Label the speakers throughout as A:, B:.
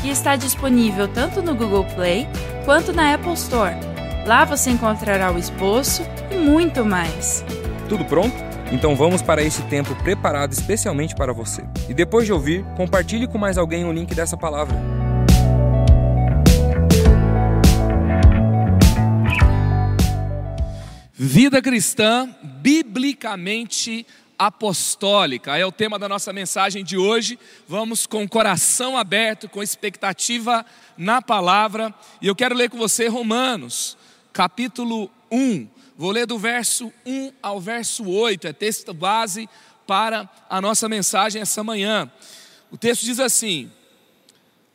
A: que está disponível tanto no Google Play quanto na Apple Store. Lá você encontrará o esboço e muito mais.
B: Tudo pronto? Então vamos para esse tempo preparado especialmente para você. E depois de ouvir, compartilhe com mais alguém o link dessa palavra.
C: Vida cristã biblicamente apostólica. É o tema da nossa mensagem de hoje. Vamos com o coração aberto, com expectativa na palavra. E eu quero ler com você Romanos, capítulo 1. Vou ler do verso 1 ao verso 8, é texto base para a nossa mensagem essa manhã. O texto diz assim: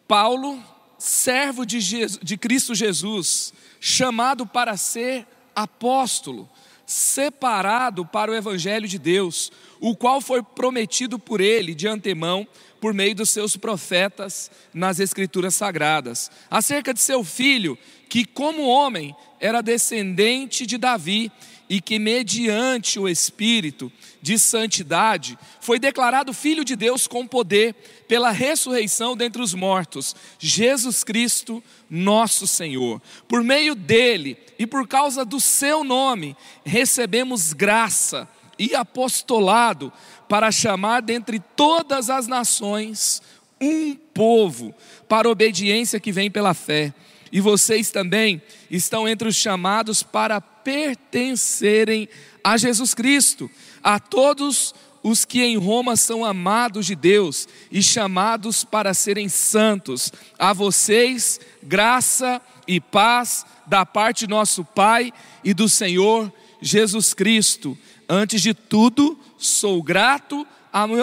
C: Paulo, servo de, Jesus, de Cristo Jesus, chamado para ser apóstolo, separado para o evangelho de Deus, o qual foi prometido por ele de antemão por meio dos seus profetas nas escrituras sagradas, acerca de seu filho, que como homem era descendente de Davi e que mediante o espírito de santidade foi declarado filho de Deus com poder pela ressurreição dentre os mortos, Jesus Cristo, nosso Senhor. Por meio dele e por causa do seu nome, recebemos graça e apostolado para chamar dentre todas as nações um povo para obediência que vem pela fé. E vocês também estão entre os chamados para pertencerem a Jesus Cristo, a todos os que em Roma são amados de Deus e chamados para serem santos. A vocês, graça e paz da parte de nosso Pai e do Senhor Jesus Cristo. Antes de tudo, sou grato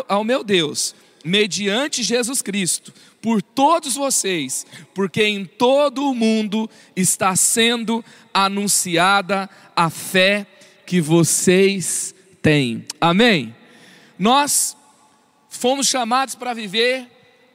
C: ao meu Deus, mediante Jesus Cristo, por todos vocês, porque em todo o mundo está sendo anunciada a fé que vocês têm. Amém? Nós fomos chamados para viver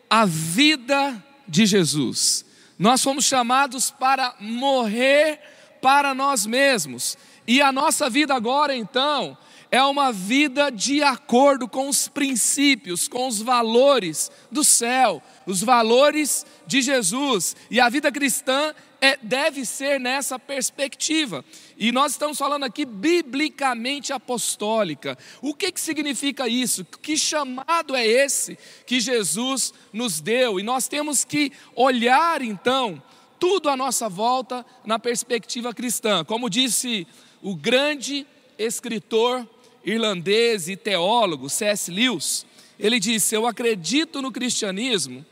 C: a vida de Jesus. Nós fomos chamados para morrer para nós mesmos. E a nossa vida agora, então, é uma vida de acordo com os princípios, com os valores do céu, os valores de Jesus. E a vida cristã é, deve ser nessa perspectiva. E nós estamos falando aqui biblicamente apostólica. O que, que significa isso? Que chamado é esse que Jesus nos deu? E nós temos que olhar então tudo à nossa volta na perspectiva cristã. Como disse o grande escritor irlandês e teólogo C.S. Lewis, ele disse: Eu acredito no cristianismo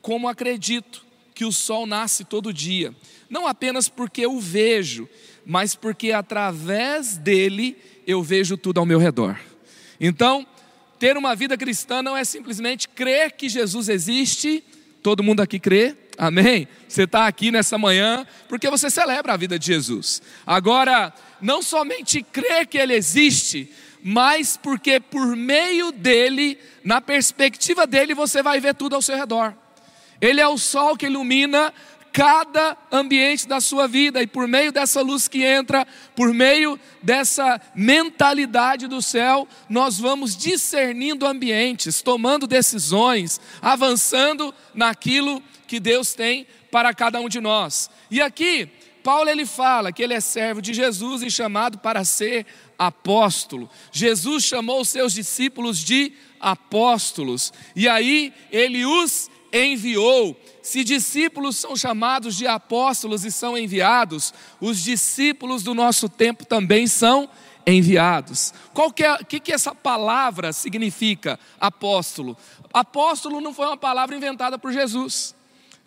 C: como acredito que o sol nasce todo dia, não apenas porque eu vejo, mas porque através dele eu vejo tudo ao meu redor. Então, ter uma vida cristã não é simplesmente crer que Jesus existe, todo mundo aqui crê, amém? Você está aqui nessa manhã porque você celebra a vida de Jesus. Agora, não somente crer que ele existe, mas porque por meio dele, na perspectiva dele, você vai ver tudo ao seu redor. Ele é o sol que ilumina cada ambiente da sua vida, e por meio dessa luz que entra, por meio dessa mentalidade do céu, nós vamos discernindo ambientes, tomando decisões, avançando naquilo que Deus tem para cada um de nós. E aqui, Paulo ele fala que ele é servo de Jesus e chamado para ser apóstolo. Jesus chamou os seus discípulos de apóstolos, e aí ele os enviou. Se discípulos são chamados de apóstolos e são enviados, os discípulos do nosso tempo também são enviados. Qual que, é, que, que essa palavra significa, apóstolo? Apóstolo não foi uma palavra inventada por Jesus.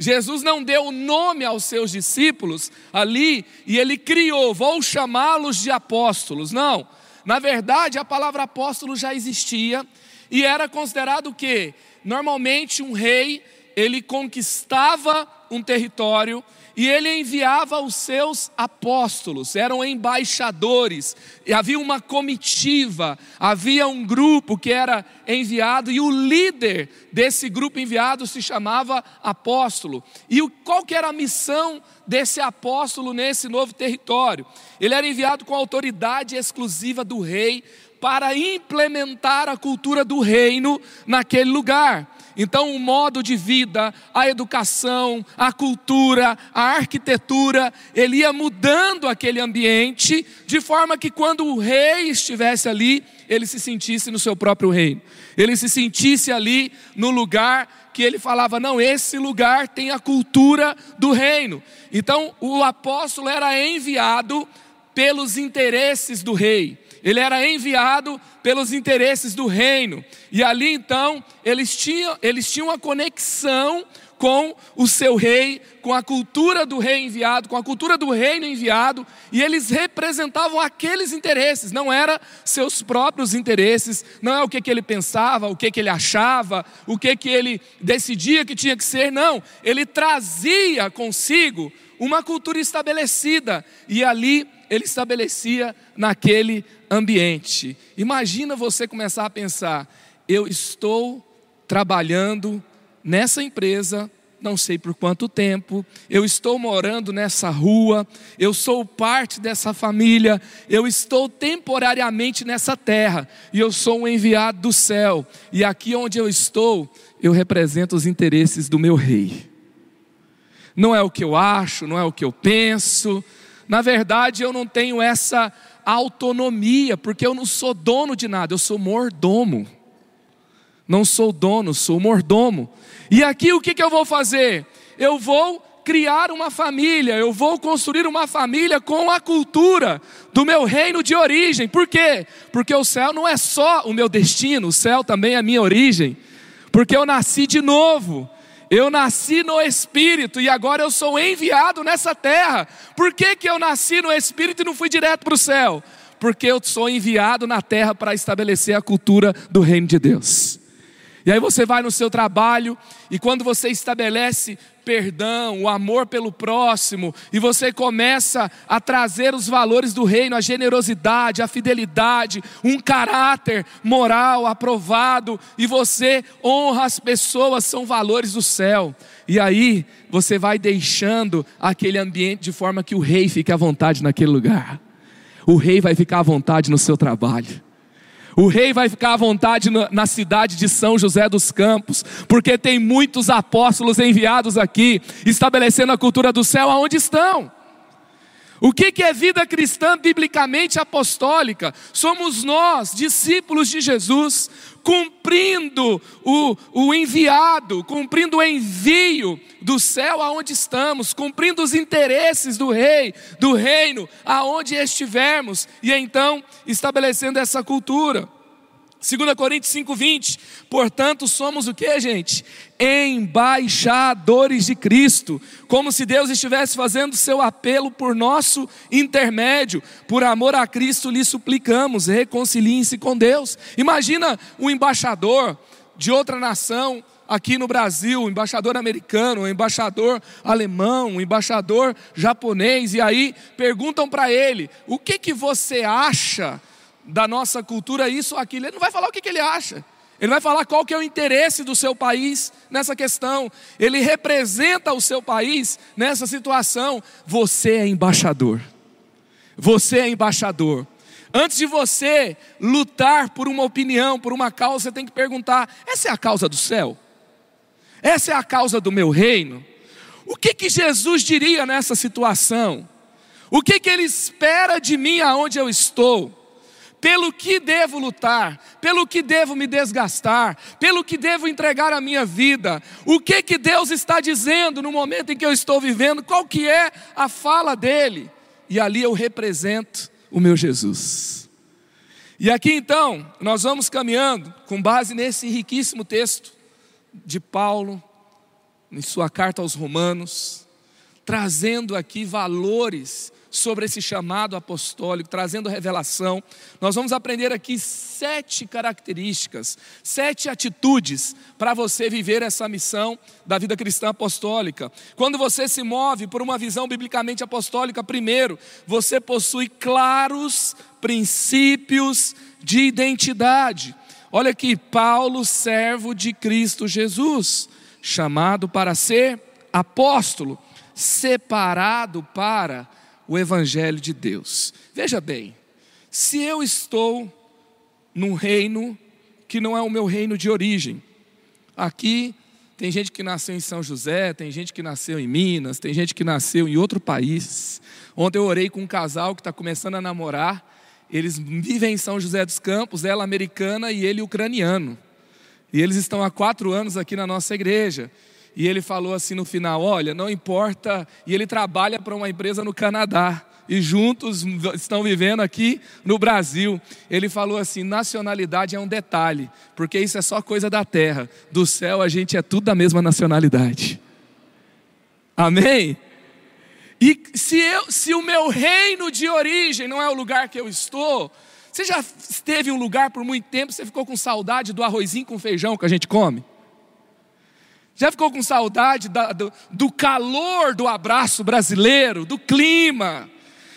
C: Jesus não deu nome aos seus discípulos ali e ele criou, vou chamá-los de apóstolos. Não. Na verdade, a palavra apóstolo já existia e era considerado o quê? Normalmente um rei, ele conquistava um território e ele enviava os seus apóstolos, eram embaixadores, e havia uma comitiva, havia um grupo que era enviado, e o líder desse grupo enviado se chamava apóstolo. E qual que era a missão desse apóstolo nesse novo território? Ele era enviado com autoridade exclusiva do rei para implementar a cultura do reino naquele lugar. Então, o modo de vida, a educação, a cultura, a arquitetura, ele ia mudando aquele ambiente, de forma que quando o rei estivesse ali, ele se sentisse no seu próprio reino, ele se sentisse ali no lugar que ele falava: não, esse lugar tem a cultura do reino. Então, o apóstolo era enviado pelos interesses do rei. Ele era enviado pelos interesses do reino. E ali então, eles tinham, eles tinham uma conexão com o seu rei, com a cultura do rei enviado, com a cultura do reino enviado, e eles representavam aqueles interesses, não era seus próprios interesses, não é o que, que ele pensava, o que, que ele achava, o que, que ele decidia que tinha que ser, não, ele trazia consigo uma cultura estabelecida, e ali ele estabelecia naquele ambiente. Imagina você começar a pensar: eu estou trabalhando nessa empresa, não sei por quanto tempo, eu estou morando nessa rua, eu sou parte dessa família, eu estou temporariamente nessa terra, e eu sou um enviado do céu, e aqui onde eu estou, eu represento os interesses do meu rei. Não é o que eu acho, não é o que eu penso, na verdade, eu não tenho essa autonomia, porque eu não sou dono de nada, eu sou mordomo. Não sou dono, sou mordomo. E aqui o que, que eu vou fazer? Eu vou criar uma família, eu vou construir uma família com a cultura do meu reino de origem. Por quê? Porque o céu não é só o meu destino, o céu também é a minha origem. Porque eu nasci de novo. Eu nasci no Espírito e agora eu sou enviado nessa terra. Por que, que eu nasci no Espírito e não fui direto para o céu? Porque eu sou enviado na terra para estabelecer a cultura do reino de Deus. E aí você vai no seu trabalho e quando você estabelece perdão, o amor pelo próximo, e você começa a trazer os valores do reino, a generosidade, a fidelidade, um caráter moral aprovado, e você honra as pessoas, são valores do céu. E aí você vai deixando aquele ambiente de forma que o rei fique à vontade naquele lugar. O rei vai ficar à vontade no seu trabalho. O rei vai ficar à vontade na cidade de São José dos Campos, porque tem muitos apóstolos enviados aqui, estabelecendo a cultura do céu aonde estão. O que é vida cristã biblicamente apostólica? Somos nós, discípulos de Jesus, cumprindo o, o enviado, cumprindo o envio do céu aonde estamos, cumprindo os interesses do rei, do reino, aonde estivermos, e então estabelecendo essa cultura. 2 Coríntios 5,20, portanto, somos o que, gente? Embaixadores de Cristo, como se Deus estivesse fazendo seu apelo por nosso intermédio, por amor a Cristo lhe suplicamos, reconciliem-se com Deus. Imagina um embaixador de outra nação aqui no Brasil, um embaixador americano, um embaixador alemão, um embaixador japonês, e aí perguntam para ele: o que, que você acha? Da nossa cultura isso aquilo. Ele não vai falar o que, que ele acha. Ele vai falar qual que é o interesse do seu país nessa questão. Ele representa o seu país nessa situação. Você é embaixador. Você é embaixador. Antes de você lutar por uma opinião, por uma causa, você tem que perguntar: essa é a causa do céu? Essa é a causa do meu reino? O que que Jesus diria nessa situação? O que que ele espera de mim aonde eu estou? Pelo que devo lutar, pelo que devo me desgastar, pelo que devo entregar a minha vida, o que que Deus está dizendo no momento em que eu estou vivendo, qual que é a fala dele, e ali eu represento o meu Jesus. E aqui então, nós vamos caminhando com base nesse riquíssimo texto de Paulo, em sua carta aos Romanos, trazendo aqui valores sobre esse chamado apostólico, trazendo revelação. Nós vamos aprender aqui sete características, sete atitudes para você viver essa missão da vida cristã apostólica. Quando você se move por uma visão biblicamente apostólica, primeiro, você possui claros princípios de identidade. Olha aqui, Paulo, servo de Cristo Jesus, chamado para ser apóstolo, separado para o Evangelho de Deus. Veja bem, se eu estou num reino que não é o meu reino de origem, aqui tem gente que nasceu em São José, tem gente que nasceu em Minas, tem gente que nasceu em outro país. Ontem eu orei com um casal que está começando a namorar, eles vivem em São José dos Campos, ela americana e ele ucraniano. E eles estão há quatro anos aqui na nossa igreja. E ele falou assim no final: Olha, não importa. E ele trabalha para uma empresa no Canadá. E juntos estão vivendo aqui no Brasil. Ele falou assim: nacionalidade é um detalhe, porque isso é só coisa da terra. Do céu a gente é tudo da mesma nacionalidade. Amém? E se, eu, se o meu reino de origem não é o lugar que eu estou, você já esteve em um lugar por muito tempo, você ficou com saudade do arrozinho com feijão que a gente come? Já ficou com saudade da, do, do, calor do abraço brasileiro, do clima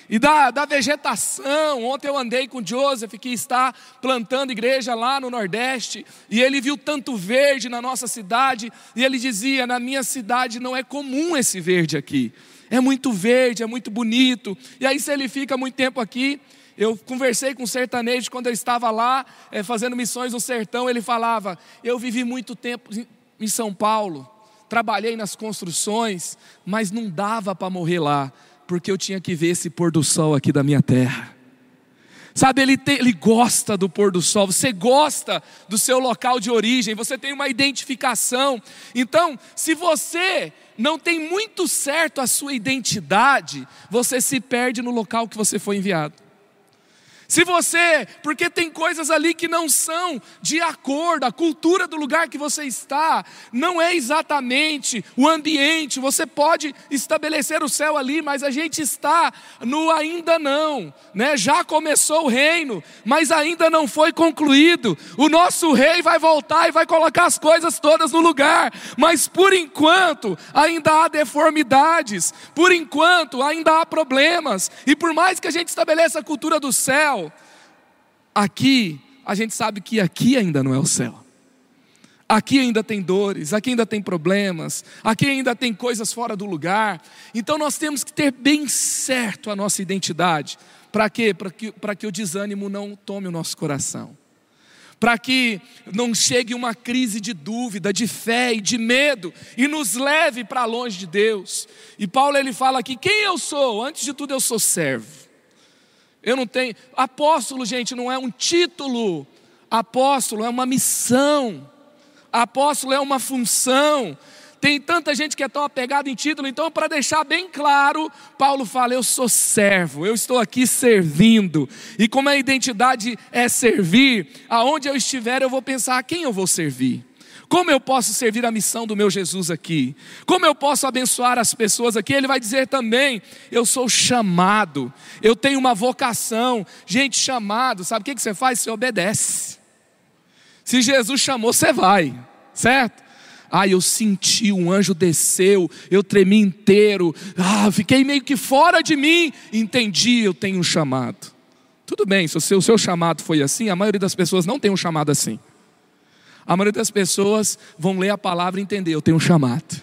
C: e da, da, vegetação? Ontem eu andei com o Joseph, que está plantando igreja lá no Nordeste, e ele viu tanto verde na nossa cidade, e ele dizia: Na minha cidade não é comum esse verde aqui. É muito verde, é muito bonito. E aí, se ele fica muito tempo aqui, eu conversei com um sertanejo quando eu estava lá, é, fazendo missões no sertão. Ele falava: Eu vivi muito tempo em São Paulo, trabalhei nas construções, mas não dava para morrer lá, porque eu tinha que ver esse pôr do sol aqui da minha terra. Sabe, ele, ele gosta do pôr do sol, você gosta do seu local de origem, você tem uma identificação. Então, se você não tem muito certo a sua identidade, você se perde no local que você foi enviado. Se você, porque tem coisas ali que não são de acordo, a cultura do lugar que você está, não é exatamente o ambiente, você pode estabelecer o céu ali, mas a gente está no ainda não, né? Já começou o reino, mas ainda não foi concluído. O nosso rei vai voltar e vai colocar as coisas todas no lugar, mas por enquanto ainda há deformidades, por enquanto ainda há problemas, e por mais que a gente estabeleça a cultura do céu, aqui, a gente sabe que aqui ainda não é o céu. Aqui ainda tem dores, aqui ainda tem problemas, aqui ainda tem coisas fora do lugar. Então nós temos que ter bem certo a nossa identidade. Para quê? Para que, que o desânimo não tome o nosso coração. Para que não chegue uma crise de dúvida, de fé e de medo e nos leve para longe de Deus. E Paulo ele fala aqui: quem eu sou? Antes de tudo, eu sou servo. Eu não tenho. Apóstolo, gente, não é um título. Apóstolo é uma missão. Apóstolo é uma função. Tem tanta gente que é tão apegada em título, então, para deixar bem claro, Paulo fala: Eu sou servo, eu estou aqui servindo. E como a identidade é servir, aonde eu estiver, eu vou pensar a quem eu vou servir. Como eu posso servir a missão do meu Jesus aqui? Como eu posso abençoar as pessoas aqui? Ele vai dizer também: eu sou chamado, eu tenho uma vocação. Gente, chamado, sabe o que você faz? Você obedece. Se Jesus chamou, você vai, certo? Ah, eu senti, um anjo desceu, eu tremi inteiro, ah, fiquei meio que fora de mim, entendi, eu tenho um chamado. Tudo bem, se o seu, chamado foi assim, a maioria das pessoas não tem um chamado assim. A maioria das pessoas vão ler a palavra e entender, eu tenho um chamado.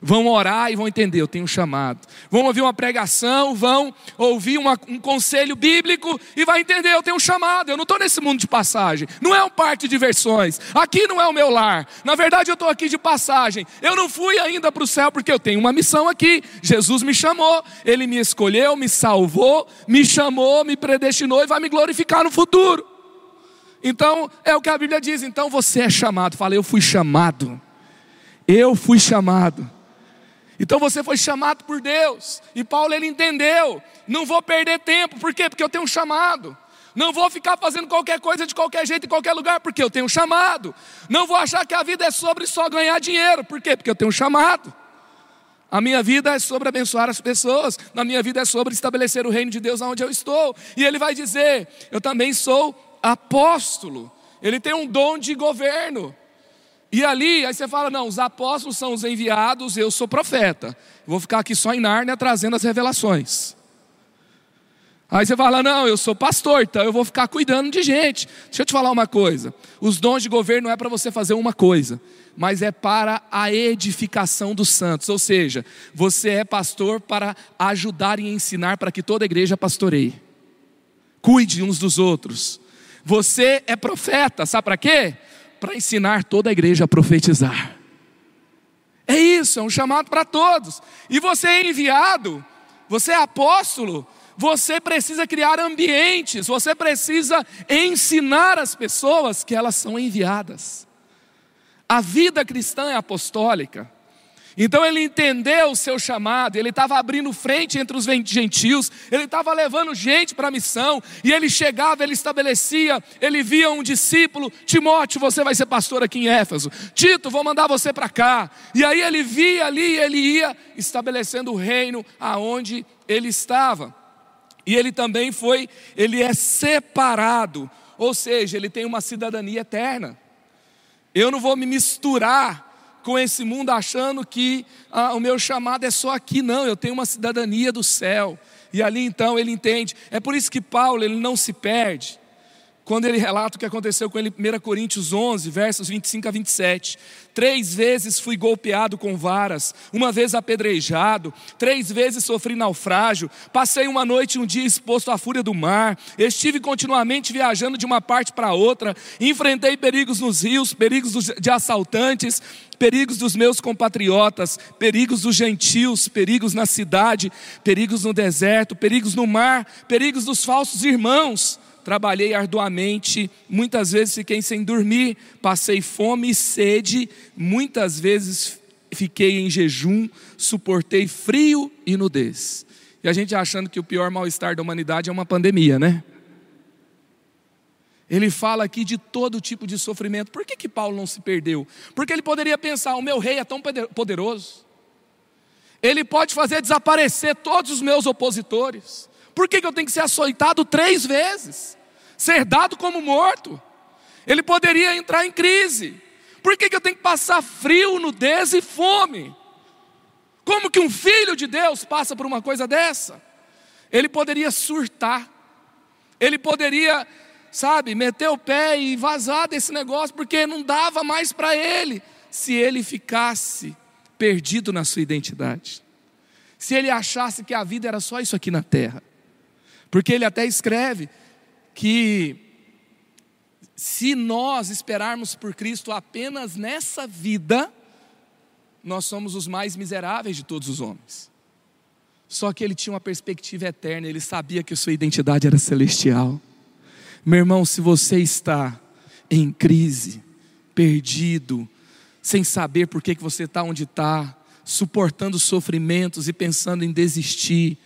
C: Vão orar e vão entender, eu tenho um chamado. Vão ouvir uma pregação, vão ouvir uma, um conselho bíblico e vai entender, eu tenho um chamado. Eu não estou nesse mundo de passagem. Não é um parque de diversões. Aqui não é o meu lar. Na verdade, eu estou aqui de passagem. Eu não fui ainda para o céu porque eu tenho uma missão aqui. Jesus me chamou, Ele me escolheu, me salvou, me chamou, me predestinou e vai me glorificar no futuro. Então, é o que a Bíblia diz. Então você é chamado. Fala, eu fui chamado. Eu fui chamado. Então você foi chamado por Deus. E Paulo ele entendeu. Não vou perder tempo. Por quê? Porque eu tenho um chamado. Não vou ficar fazendo qualquer coisa de qualquer jeito em qualquer lugar, porque eu tenho um chamado. Não vou achar que a vida é sobre só ganhar dinheiro. Por quê? Porque eu tenho um chamado. A minha vida é sobre abençoar as pessoas, na minha vida é sobre estabelecer o reino de Deus onde eu estou. E ele vai dizer: Eu também sou apóstolo. Ele tem um dom de governo. E ali, aí você fala: Não, os apóstolos são os enviados, eu sou profeta. vou ficar aqui só em Nárnia trazendo as revelações. Aí você fala: Não, eu sou pastor, então eu vou ficar cuidando de gente. Deixa eu te falar uma coisa: os dons de governo não é para você fazer uma coisa, mas é para a edificação dos santos. Ou seja, você é pastor para ajudar e ensinar para que toda a igreja pastoreie. Cuide uns dos outros. Você é profeta, sabe para quê? Para ensinar toda a igreja a profetizar. É isso, é um chamado para todos. E você é enviado, você é apóstolo, você precisa criar ambientes, você precisa ensinar as pessoas que elas são enviadas. A vida cristã é apostólica. Então ele entendeu o seu chamado, ele estava abrindo frente entre os gentios, ele estava levando gente para a missão, e ele chegava, ele estabelecia, ele via um discípulo, Timóteo, você vai ser pastor aqui em Éfeso, Tito, vou mandar você para cá, e aí ele via ali, ele ia estabelecendo o reino aonde ele estava, e ele também foi, ele é separado, ou seja, ele tem uma cidadania eterna. Eu não vou me misturar com esse mundo achando que ah, o meu chamado é só aqui, não, eu tenho uma cidadania do céu. E ali então ele entende. É por isso que Paulo ele não se perde quando ele relata o que aconteceu com ele em 1 Coríntios 11, versos 25 a 27. Três vezes fui golpeado com varas, uma vez apedrejado, três vezes sofri naufrágio, passei uma noite e um dia exposto à fúria do mar, estive continuamente viajando de uma parte para outra, enfrentei perigos nos rios, perigos de assaltantes, perigos dos meus compatriotas, perigos dos gentios, perigos na cidade, perigos no deserto, perigos no mar, perigos dos falsos irmãos trabalhei arduamente, muitas vezes fiquei sem dormir, passei fome e sede, muitas vezes fiquei em jejum, suportei frio e nudez. E a gente achando que o pior mal-estar da humanidade é uma pandemia, né? Ele fala aqui de todo tipo de sofrimento. Por que, que Paulo não se perdeu? Porque ele poderia pensar: o meu rei é tão poderoso, ele pode fazer desaparecer todos os meus opositores. Por que, que eu tenho que ser açoitado três vezes? Ser dado como morto. Ele poderia entrar em crise. Por que, que eu tenho que passar frio, nudez e fome? Como que um filho de Deus passa por uma coisa dessa? Ele poderia surtar, ele poderia, sabe, meter o pé e vazar desse negócio, porque não dava mais para ele se ele ficasse perdido na sua identidade. Se ele achasse que a vida era só isso aqui na terra. Porque ele até escreve que se nós esperarmos por Cristo apenas nessa vida, nós somos os mais miseráveis de todos os homens. Só que ele tinha uma perspectiva eterna, ele sabia que sua identidade era celestial. Meu irmão, se você está em crise, perdido, sem saber por que, que você está onde está, suportando sofrimentos e pensando em desistir,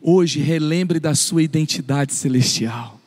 C: hoje relembre da sua identidade celestial.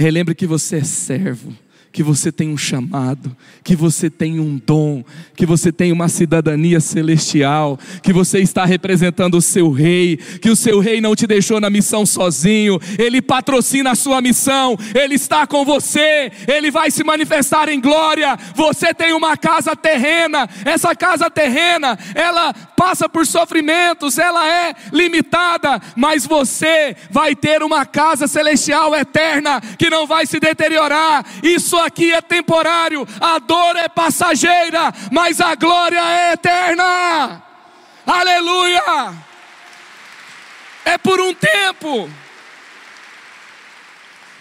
C: Relembre que você é servo que você tem um chamado, que você tem um dom, que você tem uma cidadania celestial, que você está representando o seu rei, que o seu rei não te deixou na missão sozinho, ele patrocina a sua missão, ele está com você, ele vai se manifestar em glória. Você tem uma casa terrena, essa casa terrena, ela passa por sofrimentos, ela é limitada, mas você vai ter uma casa celestial eterna que não vai se deteriorar. Isso aqui é temporário, a dor é passageira, mas a glória é eterna. Aleluia! É por um tempo.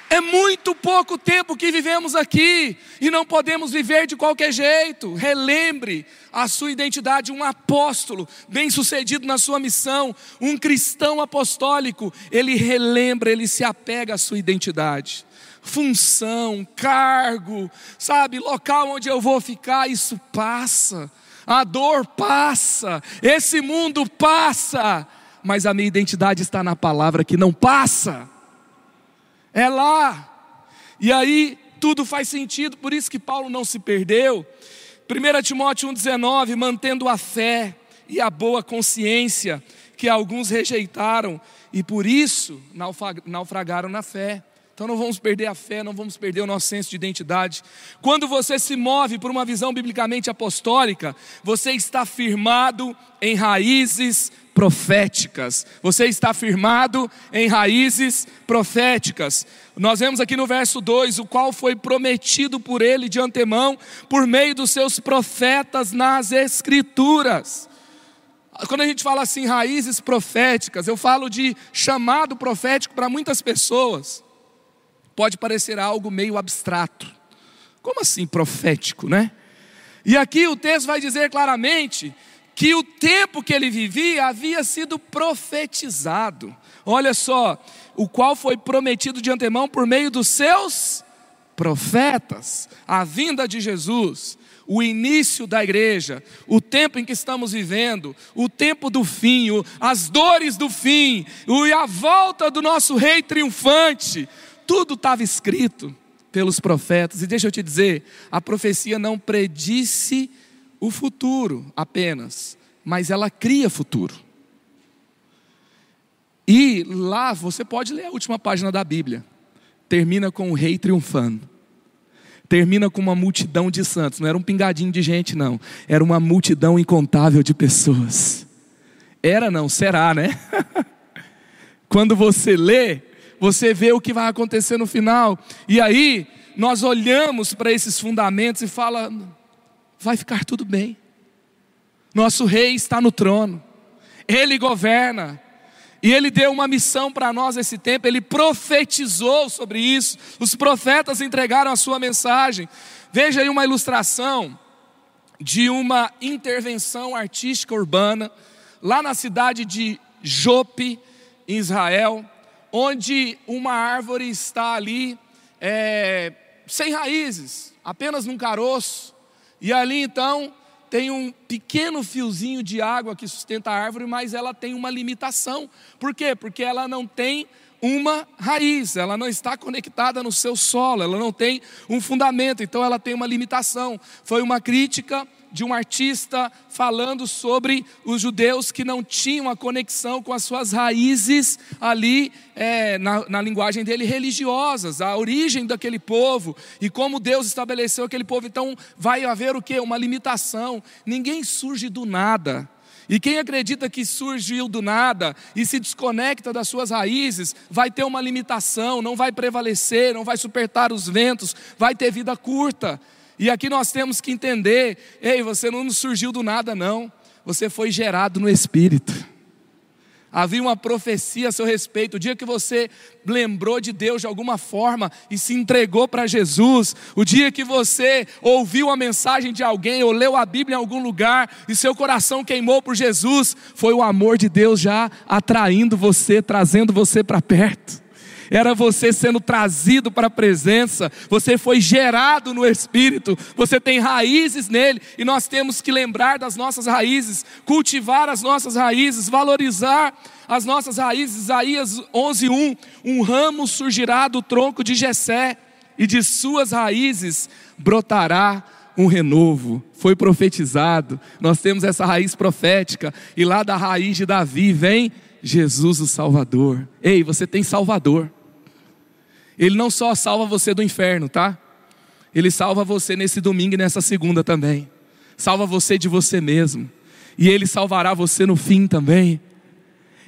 C: É muito pouco tempo que vivemos aqui e não podemos viver de qualquer jeito. Relembre a sua identidade, um apóstolo bem-sucedido na sua missão, um cristão apostólico, ele relembra, ele se apega à sua identidade função, cargo, sabe, local onde eu vou ficar, isso passa. A dor passa, esse mundo passa, mas a minha identidade está na palavra que não passa. É lá. E aí tudo faz sentido, por isso que Paulo não se perdeu. 1 Timóteo 1,19, mantendo a fé e a boa consciência que alguns rejeitaram e por isso naufragaram na fé. Então não vamos perder a fé, não vamos perder o nosso senso de identidade. Quando você se move por uma visão biblicamente apostólica, você está firmado em raízes proféticas. Você está firmado em raízes proféticas. Nós vemos aqui no verso 2 o qual foi prometido por ele de antemão por meio dos seus profetas nas escrituras. Quando a gente fala assim, raízes proféticas, eu falo de chamado profético para muitas pessoas pode parecer algo meio abstrato. Como assim profético, né? E aqui o texto vai dizer claramente que o tempo que ele vivia havia sido profetizado. Olha só, o qual foi prometido de antemão por meio dos seus profetas, a vinda de Jesus, o início da igreja, o tempo em que estamos vivendo, o tempo do fim, as dores do fim, e a volta do nosso rei triunfante tudo estava escrito pelos profetas. E deixa eu te dizer, a profecia não predisse o futuro apenas, mas ela cria futuro. E lá você pode ler a última página da Bíblia. Termina com o rei triunfando. Termina com uma multidão de santos. Não era um pingadinho de gente, não. Era uma multidão incontável de pessoas. Era não, será, né? Quando você lê, você vê o que vai acontecer no final. E aí, nós olhamos para esses fundamentos e fala: vai ficar tudo bem. Nosso rei está no trono. Ele governa. E ele deu uma missão para nós esse tempo, ele profetizou sobre isso. Os profetas entregaram a sua mensagem. Veja aí uma ilustração de uma intervenção artística urbana lá na cidade de Jope, em Israel onde uma árvore está ali é, sem raízes, apenas num caroço, e ali então tem um pequeno fiozinho de água que sustenta a árvore, mas ela tem uma limitação. Por quê? Porque ela não tem uma raiz, ela não está conectada no seu solo, ela não tem um fundamento, então ela tem uma limitação. Foi uma crítica de um artista falando sobre os judeus que não tinham a conexão com as suas raízes ali, é, na, na linguagem dele, religiosas, a origem daquele povo e como Deus estabeleceu aquele povo. Então vai haver o que? Uma limitação. Ninguém surge do nada. E quem acredita que surgiu do nada e se desconecta das suas raízes, vai ter uma limitação, não vai prevalecer, não vai supertar os ventos, vai ter vida curta. E aqui nós temos que entender: ei, você não surgiu do nada, não. Você foi gerado no Espírito. Havia uma profecia a seu respeito. O dia que você lembrou de Deus de alguma forma e se entregou para Jesus, o dia que você ouviu a mensagem de alguém ou leu a Bíblia em algum lugar e seu coração queimou por Jesus, foi o amor de Deus já atraindo você, trazendo você para perto era você sendo trazido para a presença, você foi gerado no Espírito, você tem raízes nele, e nós temos que lembrar das nossas raízes, cultivar as nossas raízes, valorizar as nossas raízes. Isaías 11:1, um ramo surgirá do tronco de Jessé, e de suas raízes brotará um renovo. Foi profetizado. Nós temos essa raiz profética e lá da raiz de Davi vem Jesus o Salvador. Ei, você tem Salvador. Ele não só salva você do inferno, tá? Ele salva você nesse domingo e nessa segunda também. Salva você de você mesmo. E Ele salvará você no fim também.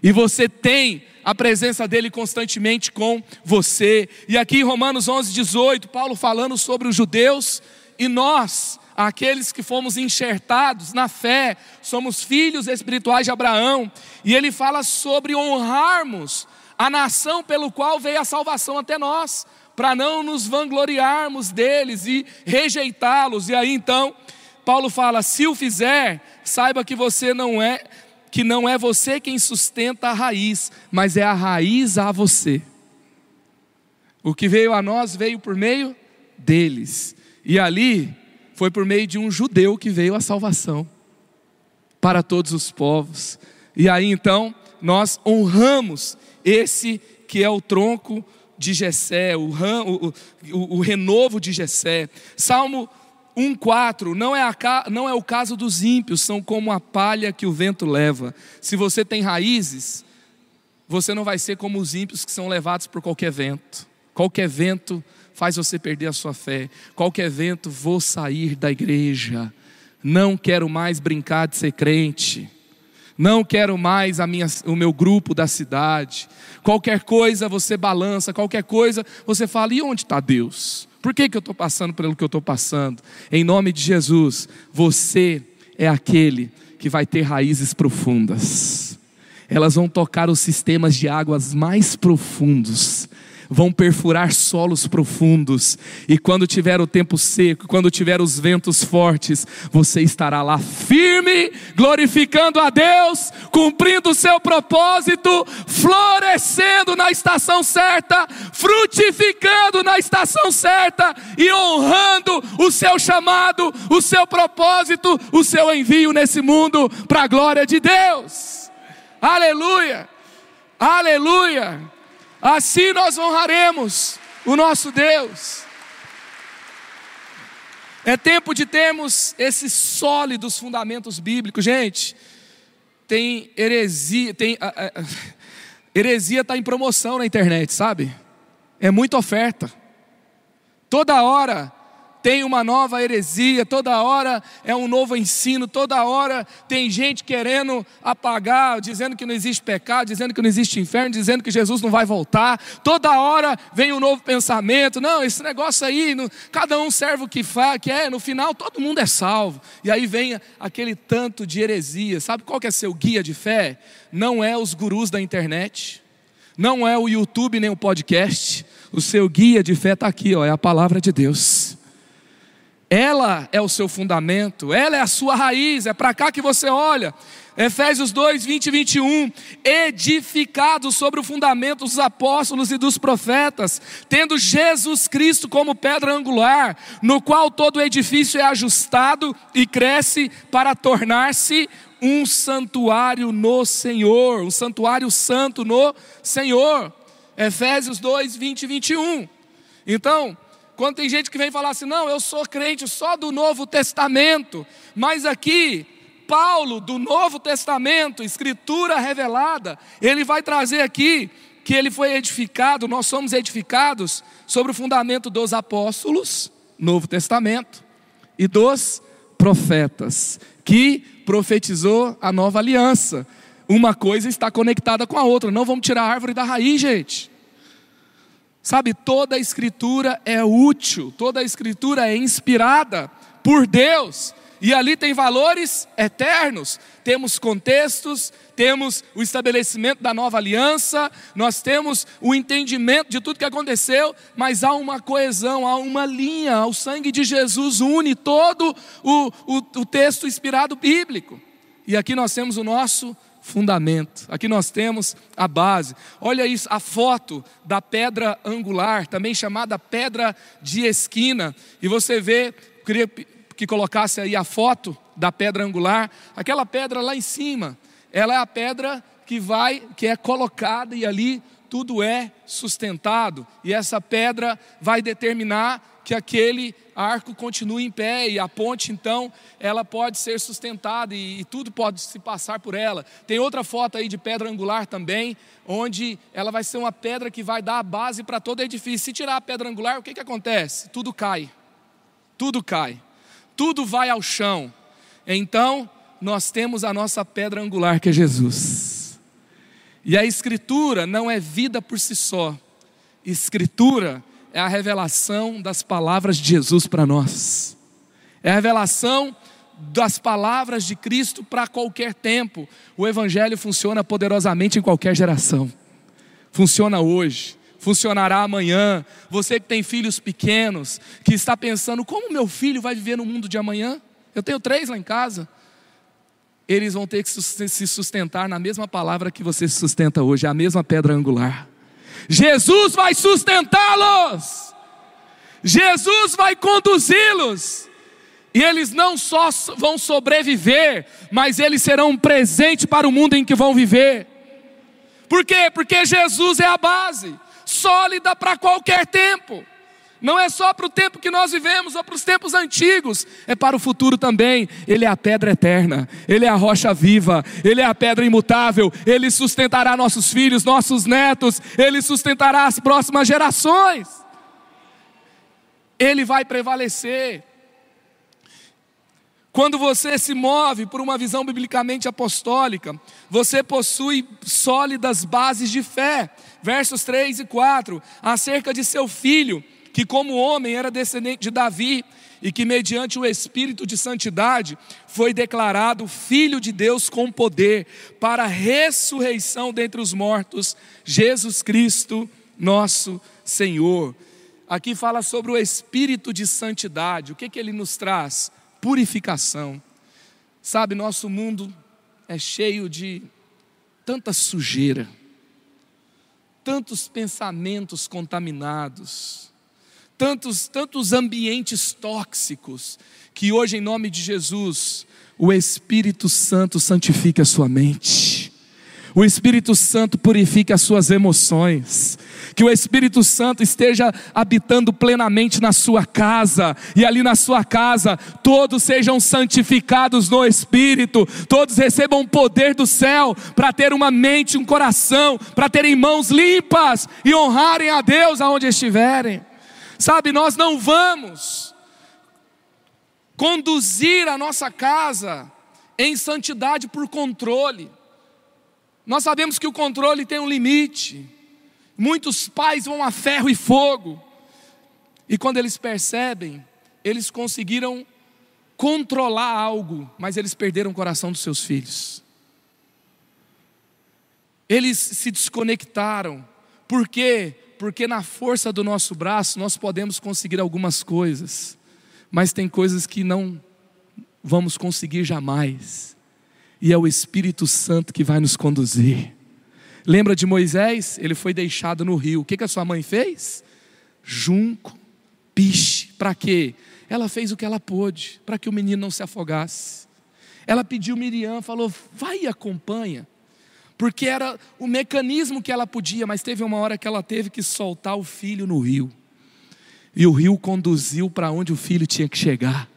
C: E você tem a presença dele constantemente com você. E aqui em Romanos 11, 18, Paulo falando sobre os judeus e nós, aqueles que fomos enxertados na fé, somos filhos espirituais de Abraão. E ele fala sobre honrarmos a nação pelo qual veio a salvação até nós, para não nos vangloriarmos deles e rejeitá-los. E aí então, Paulo fala: se o fizer, saiba que você não é, que não é você quem sustenta a raiz, mas é a raiz a você. O que veio a nós veio por meio deles. E ali foi por meio de um judeu que veio a salvação para todos os povos. E aí então nós honramos esse que é o tronco de Jessé, o, o, o, o renovo de Jessé. Salmo 1,4: não, é não é o caso dos ímpios, são como a palha que o vento leva. Se você tem raízes, você não vai ser como os ímpios que são levados por qualquer vento. Qualquer vento faz você perder a sua fé. Qualquer vento, vou sair da igreja. Não quero mais brincar de ser crente. Não quero mais a minha, o meu grupo da cidade. Qualquer coisa você balança, qualquer coisa você fala: e onde está Deus? Por que, que eu estou passando pelo que eu estou passando? Em nome de Jesus, você é aquele que vai ter raízes profundas. Elas vão tocar os sistemas de águas mais profundos vão perfurar solos profundos, e quando tiver o tempo seco, quando tiver os ventos fortes, você estará lá firme, glorificando a Deus, cumprindo o seu propósito, florescendo na estação certa, frutificando na estação certa e honrando o seu chamado, o seu propósito, o seu envio nesse mundo para a glória de Deus. Aleluia! Aleluia! Assim nós honraremos o nosso Deus. É tempo de termos esses sólidos fundamentos bíblicos, gente. Tem heresia, tem a, a, heresia está em promoção na internet, sabe? É muita oferta. Toda hora tem uma nova heresia, toda hora é um novo ensino, toda hora tem gente querendo apagar, dizendo que não existe pecado, dizendo que não existe inferno, dizendo que Jesus não vai voltar, toda hora vem um novo pensamento, não, esse negócio aí, cada um serve o que faz, que é, no final todo mundo é salvo, e aí vem aquele tanto de heresia, sabe qual que é seu guia de fé? Não é os gurus da internet, não é o YouTube nem o podcast, o seu guia de fé está aqui, ó, é a palavra de Deus. Ela é o seu fundamento, ela é a sua raiz, é para cá que você olha. Efésios 2, 20 e 21. Edificados sobre o fundamento dos apóstolos e dos profetas, tendo Jesus Cristo como pedra angular, no qual todo o edifício é ajustado e cresce para tornar-se um santuário no Senhor, um santuário santo no Senhor. Efésios 2, 20 e 21. Então, quando tem gente que vem falar assim, não, eu sou crente só do Novo Testamento, mas aqui, Paulo, do Novo Testamento, Escritura revelada, ele vai trazer aqui que ele foi edificado, nós somos edificados sobre o fundamento dos apóstolos, Novo Testamento, e dos profetas, que profetizou a nova aliança. Uma coisa está conectada com a outra, não vamos tirar a árvore da raiz, gente. Sabe, toda a escritura é útil, toda a escritura é inspirada por Deus, e ali tem valores eternos. Temos contextos, temos o estabelecimento da nova aliança, nós temos o entendimento de tudo que aconteceu, mas há uma coesão, há uma linha, o sangue de Jesus une todo o, o, o texto inspirado bíblico. E aqui nós temos o nosso fundamento. Aqui nós temos a base. Olha isso, a foto da pedra angular, também chamada pedra de esquina. E você vê, queria que colocasse aí a foto da pedra angular, aquela pedra lá em cima, ela é a pedra que vai, que é colocada e ali tudo é sustentado. E essa pedra vai determinar que aquele arco continue em pé e a ponte então ela pode ser sustentada e, e, tudo pode se passar por ela. Tem outra foto aí de pedra angular também, onde ela vai ser uma pedra que vai dar a base para todo edifício. Se tirar a pedra angular, o que, que acontece? Tudo cai. Tudo cai. Tudo vai ao chão. Então, nós temos a nossa pedra angular que é Jesus. E a escritura não é vida por si só. Escritura é a revelação das palavras de Jesus para nós. É a revelação das palavras de Cristo para qualquer tempo. O Evangelho funciona poderosamente em qualquer geração. Funciona hoje, funcionará amanhã. Você que tem filhos pequenos, que está pensando: como meu filho vai viver no mundo de amanhã? Eu tenho três lá em casa. Eles vão ter que se sustentar na mesma palavra que você se sustenta hoje, é a mesma pedra angular. Jesus vai sustentá-los, Jesus vai conduzi-los, e eles não só vão sobreviver, mas eles serão um presente para o mundo em que vão viver. Por quê? Porque Jesus é a base, sólida para qualquer tempo. Não é só para o tempo que nós vivemos ou para os tempos antigos, é para o futuro também. Ele é a pedra eterna, ele é a rocha viva, ele é a pedra imutável, ele sustentará nossos filhos, nossos netos, ele sustentará as próximas gerações. Ele vai prevalecer. Quando você se move por uma visão biblicamente apostólica, você possui sólidas bases de fé. Versos 3 e 4, acerca de seu filho, que como homem era descendente de Davi, e que mediante o espírito de santidade foi declarado filho de Deus com poder para a ressurreição dentre os mortos, Jesus Cristo, nosso Senhor. Aqui fala sobre o espírito de santidade. O que que ele nos traz? purificação. Sabe, nosso mundo é cheio de tanta sujeira, tantos pensamentos contaminados, tantos, tantos ambientes tóxicos, que hoje, em nome de Jesus, o Espírito Santo santifica a sua mente. O Espírito Santo purifica as suas emoções que o Espírito Santo esteja habitando plenamente na sua casa, e ali na sua casa todos sejam santificados no Espírito, todos recebam o poder do céu para ter uma mente, um coração, para terem mãos limpas e honrarem a Deus aonde estiverem. Sabe, nós não vamos conduzir a nossa casa em santidade por controle. Nós sabemos que o controle tem um limite. Muitos pais vão a ferro e fogo. E quando eles percebem, eles conseguiram controlar algo, mas eles perderam o coração dos seus filhos. Eles se desconectaram. Por quê? Porque na força do nosso braço nós podemos conseguir algumas coisas, mas tem coisas que não vamos conseguir jamais. E é o Espírito Santo que vai nos conduzir. Lembra de Moisés? Ele foi deixado no rio. O que, que a sua mãe fez? Junco, piche. Para quê? Ela fez o que ela pôde, para que o menino não se afogasse. Ela pediu Miriam, falou: vai e acompanha. Porque era o mecanismo que ela podia, mas teve uma hora que ela teve que soltar o filho no rio. E o rio conduziu para onde o filho tinha que chegar.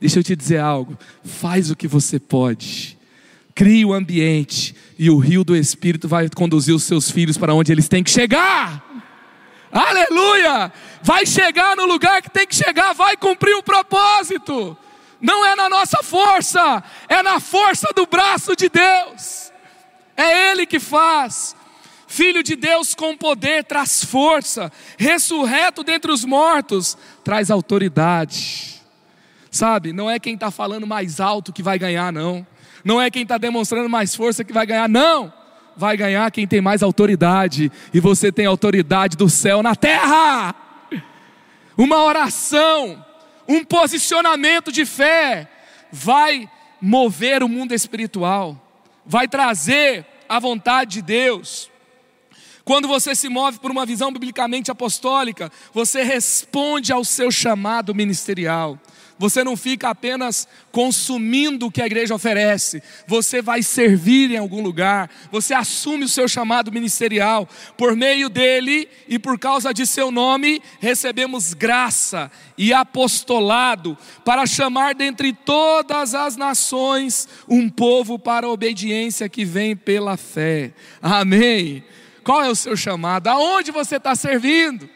C: Deixa eu te dizer algo: faz o que você pode crie o ambiente e o rio do Espírito vai conduzir os seus filhos para onde eles têm que chegar. Aleluia! Vai chegar no lugar que tem que chegar, vai cumprir o propósito. Não é na nossa força, é na força do braço de Deus. É Ele que faz. Filho de Deus com poder traz força, ressurreto dentre os mortos traz autoridade. Sabe, não é quem está falando mais alto que vai ganhar, não. Não é quem está demonstrando mais força que vai ganhar, não. Vai ganhar quem tem mais autoridade, e você tem autoridade do céu na terra. Uma oração, um posicionamento de fé, vai mover o mundo espiritual, vai trazer a vontade de Deus. Quando você se move por uma visão biblicamente apostólica, você responde ao seu chamado ministerial. Você não fica apenas consumindo o que a igreja oferece, você vai servir em algum lugar, você assume o seu chamado ministerial. Por meio dele e por causa de seu nome, recebemos graça e apostolado para chamar dentre todas as nações um povo para a obediência que vem pela fé. Amém. Qual é o seu chamado? Aonde você está servindo?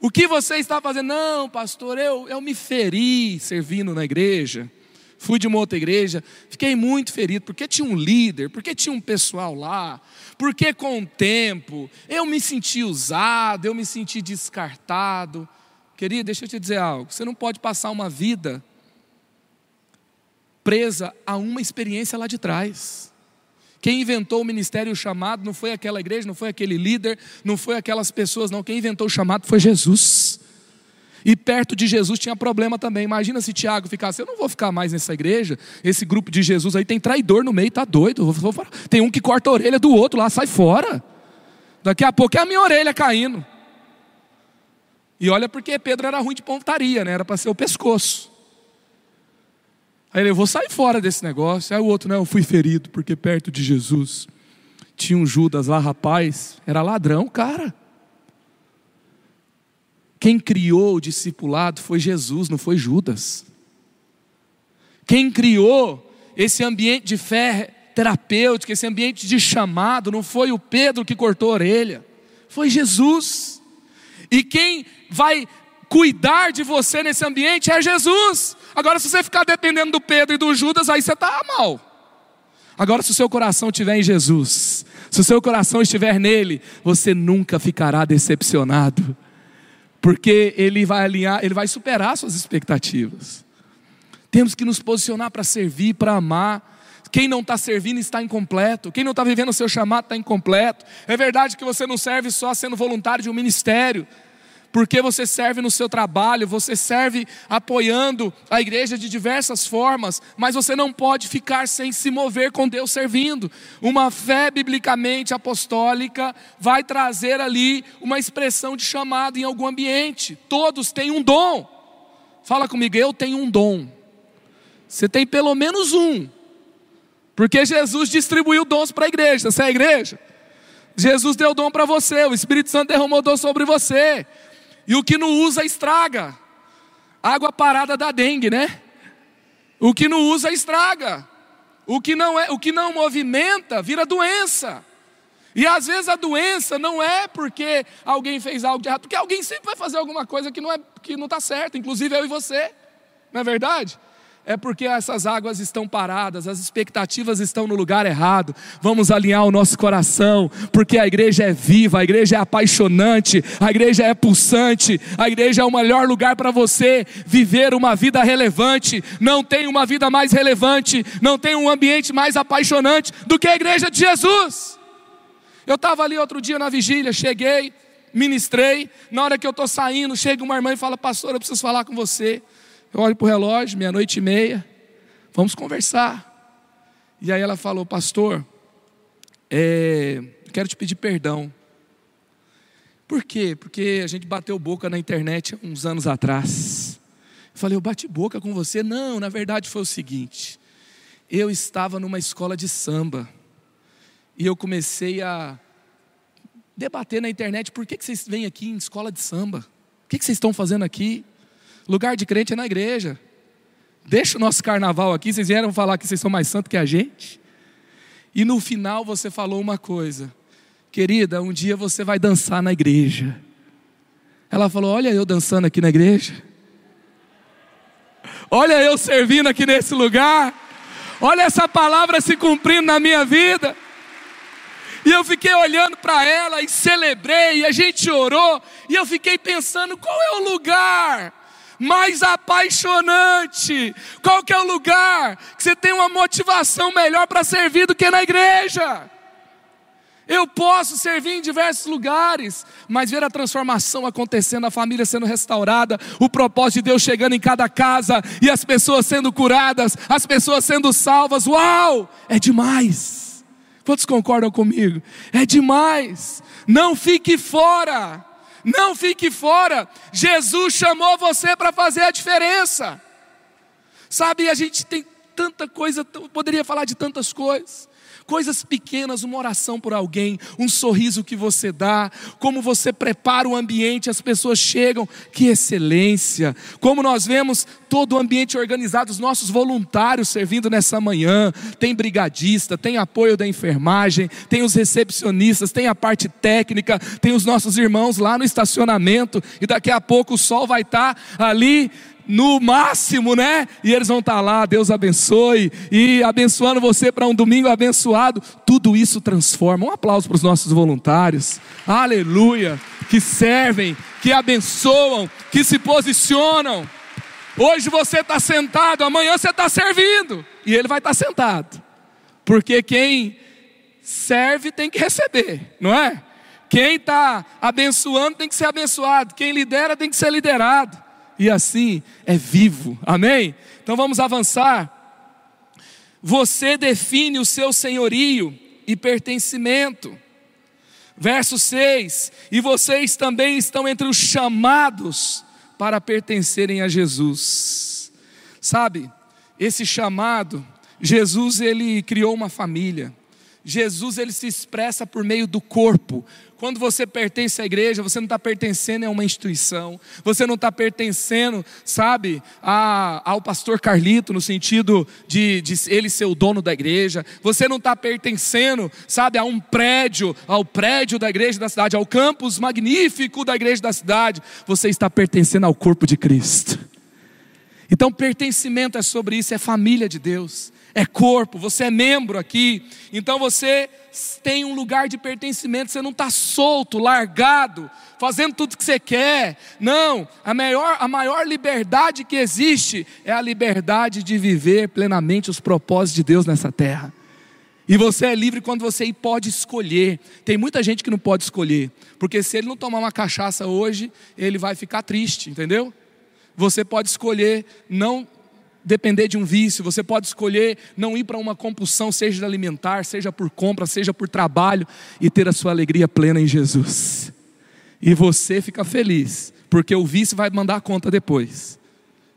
C: O que você está fazendo? Não, pastor, eu, eu me feri servindo na igreja. Fui de uma outra igreja, fiquei muito ferido, porque tinha um líder, porque tinha um pessoal lá, porque com o tempo eu me senti usado, eu me senti descartado. Querido, deixa eu te dizer algo: você não pode passar uma vida presa a uma experiência lá de trás. Quem inventou o ministério chamado não foi aquela igreja, não foi aquele líder, não foi aquelas pessoas, não. Quem inventou o chamado foi Jesus. E perto de Jesus tinha problema também. Imagina se Tiago ficasse, eu não vou ficar mais nessa igreja. Esse grupo de Jesus aí tem traidor no meio, tá doido. Tem um que corta a orelha do outro lá, sai fora. Daqui a pouco é a minha orelha caindo. E olha porque Pedro era ruim de pontaria, né? Era para ser o pescoço. Aí ele, eu vou sair fora desse negócio. Aí o outro, né, eu fui ferido porque perto de Jesus tinha um Judas lá, rapaz, era ladrão, cara. Quem criou o discipulado foi Jesus, não foi Judas. Quem criou esse ambiente de fé terapêutica, esse ambiente de chamado, não foi o Pedro que cortou a orelha, foi Jesus. E quem vai cuidar de você nesse ambiente é Jesus. Agora, se você ficar dependendo do Pedro e do Judas, aí você está mal. Agora, se o seu coração estiver em Jesus, se o seu coração estiver nele, você nunca ficará decepcionado, porque ele vai alinhar, ele vai superar suas expectativas. Temos que nos posicionar para servir, para amar. Quem não está servindo está incompleto. Quem não está vivendo o seu chamado está incompleto. É verdade que você não serve só sendo voluntário de um ministério porque você serve no seu trabalho, você serve apoiando a igreja de diversas formas, mas você não pode ficar sem se mover com Deus servindo. Uma fé biblicamente apostólica vai trazer ali uma expressão de chamado em algum ambiente. Todos têm um dom. Fala comigo, eu tenho um dom. Você tem pelo menos um. Porque Jesus distribuiu dons para a igreja. Você é a igreja? Jesus deu dom para você, o Espírito Santo derramou dom sobre você. E o que não usa estraga. Água parada da dengue, né? O que não usa estraga. O que não é, o que não movimenta vira doença. E às vezes a doença não é porque alguém fez algo de errado, porque alguém sempre vai fazer alguma coisa que não é que não está certo, inclusive eu e você. Não é verdade? É porque essas águas estão paradas, as expectativas estão no lugar errado. Vamos alinhar o nosso coração, porque a igreja é viva, a igreja é apaixonante, a igreja é pulsante, a igreja é o melhor lugar para você viver uma vida relevante. Não tem uma vida mais relevante, não tem um ambiente mais apaixonante do que a igreja de Jesus. Eu estava ali outro dia na vigília, cheguei, ministrei. Na hora que eu estou saindo, chega uma irmã e fala: Pastor, eu preciso falar com você. Eu olho para o relógio, meia-noite e meia, vamos conversar. E aí ela falou, pastor, é, quero te pedir perdão. Por quê? Porque a gente bateu boca na internet uns anos atrás. Eu falei, eu bati boca com você? Não, na verdade foi o seguinte. Eu estava numa escola de samba. E eu comecei a debater na internet, por que, que vocês vêm aqui em escola de samba? O que, que vocês estão fazendo aqui? Lugar de crente é na igreja. Deixa o nosso carnaval aqui, vocês vieram falar que vocês são mais santos que a gente. E no final você falou uma coisa, querida, um dia você vai dançar na igreja. Ela falou: Olha eu dançando aqui na igreja. Olha eu servindo aqui nesse lugar. Olha essa palavra se cumprindo na minha vida. E eu fiquei olhando para ela e celebrei, e a gente orou, e eu fiquei pensando: qual é o lugar mais apaixonante? Qual que é o lugar que você tem uma motivação melhor para servir do que na igreja? Eu posso servir em diversos lugares, mas ver a transformação acontecendo, a família sendo restaurada, o propósito de Deus chegando em cada casa e as pessoas sendo curadas, as pessoas sendo salvas, uau! É demais. Quantos concordam comigo? É demais. Não fique fora. Não fique fora. Jesus chamou você para fazer a diferença. Sabe, a gente tem tanta coisa, poderia falar de tantas coisas coisas pequenas, uma oração por alguém, um sorriso que você dá, como você prepara o ambiente, as pessoas chegam, que excelência! Como nós vemos todo o ambiente organizado, os nossos voluntários servindo nessa manhã, tem brigadista, tem apoio da enfermagem, tem os recepcionistas, tem a parte técnica, tem os nossos irmãos lá no estacionamento, e daqui a pouco o sol vai estar ali no máximo, né? E eles vão estar tá lá, Deus abençoe, e abençoando você para um domingo abençoado. Tudo isso transforma. Um aplauso para os nossos voluntários, aleluia, que servem, que abençoam, que se posicionam. Hoje você está sentado, amanhã você está servindo, e ele vai estar tá sentado, porque quem serve tem que receber, não é? Quem está abençoando tem que ser abençoado, quem lidera tem que ser liderado e assim é vivo. Amém? Então vamos avançar. Você define o seu senhorio e pertencimento. Verso 6: E vocês também estão entre os chamados para pertencerem a Jesus. Sabe, esse chamado, Jesus ele criou uma família. Jesus ele se expressa por meio do corpo, Quando você pertence à igreja, você não está pertencendo a uma instituição, você não está pertencendo, sabe, a, ao pastor Carlito, no sentido de, de ele ser o dono da igreja, você não está pertencendo, sabe, a um prédio, ao prédio da igreja da cidade, ao campus magnífico da igreja da cidade, você está pertencendo ao corpo de Cristo. Então, pertencimento é sobre isso, é família de Deus é corpo, você é membro aqui, então você tem um lugar de pertencimento, você não está solto, largado, fazendo tudo que você quer. Não, a maior, a maior liberdade que existe é a liberdade de viver plenamente os propósitos de Deus nessa terra. E você é livre quando você pode escolher. Tem muita gente que não pode escolher, porque se ele não tomar uma cachaça hoje, ele vai ficar triste, entendeu? Você pode escolher não depender de um vício, você pode escolher não ir para uma compulsão, seja de alimentar, seja por compra, seja por trabalho, e ter a sua alegria plena em Jesus. E você fica feliz, porque o vício vai mandar a conta depois.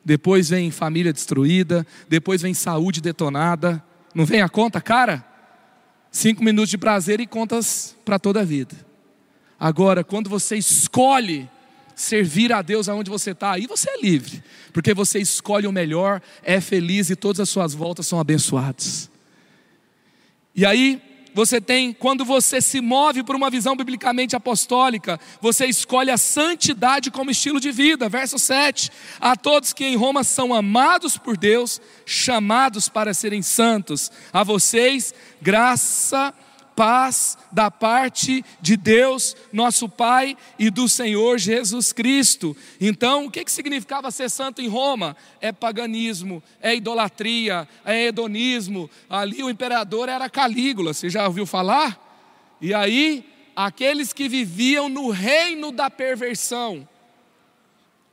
C: Depois vem família destruída, depois vem saúde detonada. Não vem a conta, cara? Cinco minutos de prazer e contas para toda a vida. Agora, quando você escolhe servir a Deus aonde você está, aí você é livre, porque você escolhe o melhor, é feliz e todas as suas voltas são abençoadas. E aí, você tem, quando você se move por uma visão biblicamente apostólica, você escolhe a santidade como estilo de vida. Verso 7: A todos que em Roma são amados por Deus, chamados para serem santos, a vocês, graça paz da parte de Deus, nosso Pai e do Senhor Jesus Cristo. Então, o que, que significava ser santo em Roma? É paganismo, é idolatria, é hedonismo. Ali o imperador era Calígula, você já ouviu falar? E aí, aqueles que viviam no reino da perversão,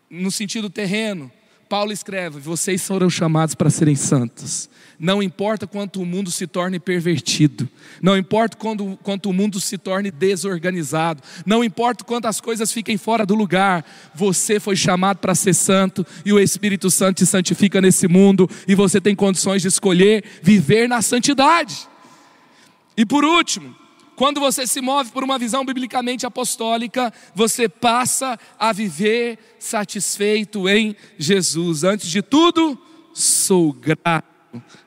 C: no sentido terreno, Paulo escreve: vocês foram chamados para serem santos. Não importa quanto o mundo se torne pervertido, não importa quanto, quanto o mundo se torne desorganizado, não importa quantas coisas fiquem fora do lugar, você foi chamado para ser santo e o Espírito Santo te santifica nesse mundo e você tem condições de escolher viver na santidade. E por último, quando você se move por uma visão biblicamente apostólica, você passa a viver satisfeito em Jesus. Antes de tudo, sou grato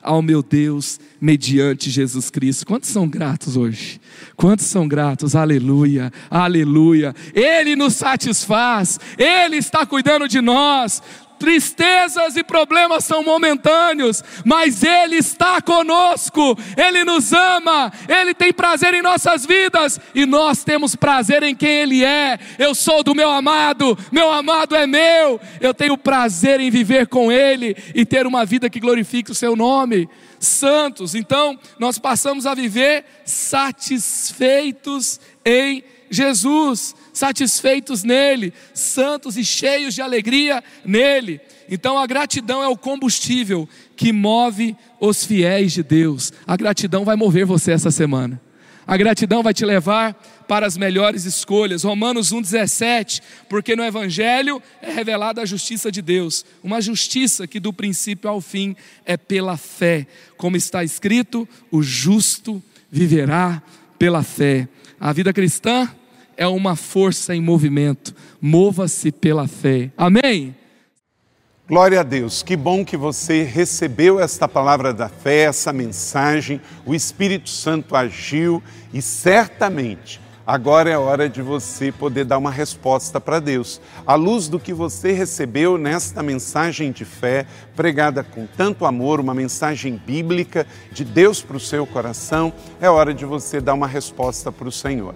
C: ao meu Deus mediante Jesus Cristo. Quantos são gratos hoje? Quantos são gratos? Aleluia, aleluia. Ele nos satisfaz, Ele está cuidando de nós. Tristezas e problemas são momentâneos, mas Ele está conosco, Ele nos ama, Ele tem prazer em nossas vidas e nós temos prazer em quem Ele é. Eu sou do meu amado, meu amado é meu, eu tenho prazer em viver com Ele e ter uma vida que glorifique o Seu nome. Santos, então nós passamos a viver satisfeitos em Jesus satisfeitos nele, santos e cheios de alegria nele. Então a gratidão é o combustível que move os fiéis de Deus. A gratidão vai mover você essa semana. A gratidão vai te levar para as melhores escolhas. Romanos 1,17, porque no Evangelho é revelada a justiça de Deus, uma justiça que do princípio ao fim é pela fé. Como está escrito, o justo viverá pela fé. A vida cristã é uma força em movimento. Mova-se pela fé. Amém?
D: Glória a Deus, que bom que você recebeu esta palavra da fé, essa mensagem. O Espírito Santo agiu e certamente agora é hora de você poder dar uma resposta para Deus. À luz do que você recebeu nesta mensagem de fé, pregada com tanto amor, uma mensagem bíblica de Deus para o seu coração, é hora de você dar uma resposta para o Senhor.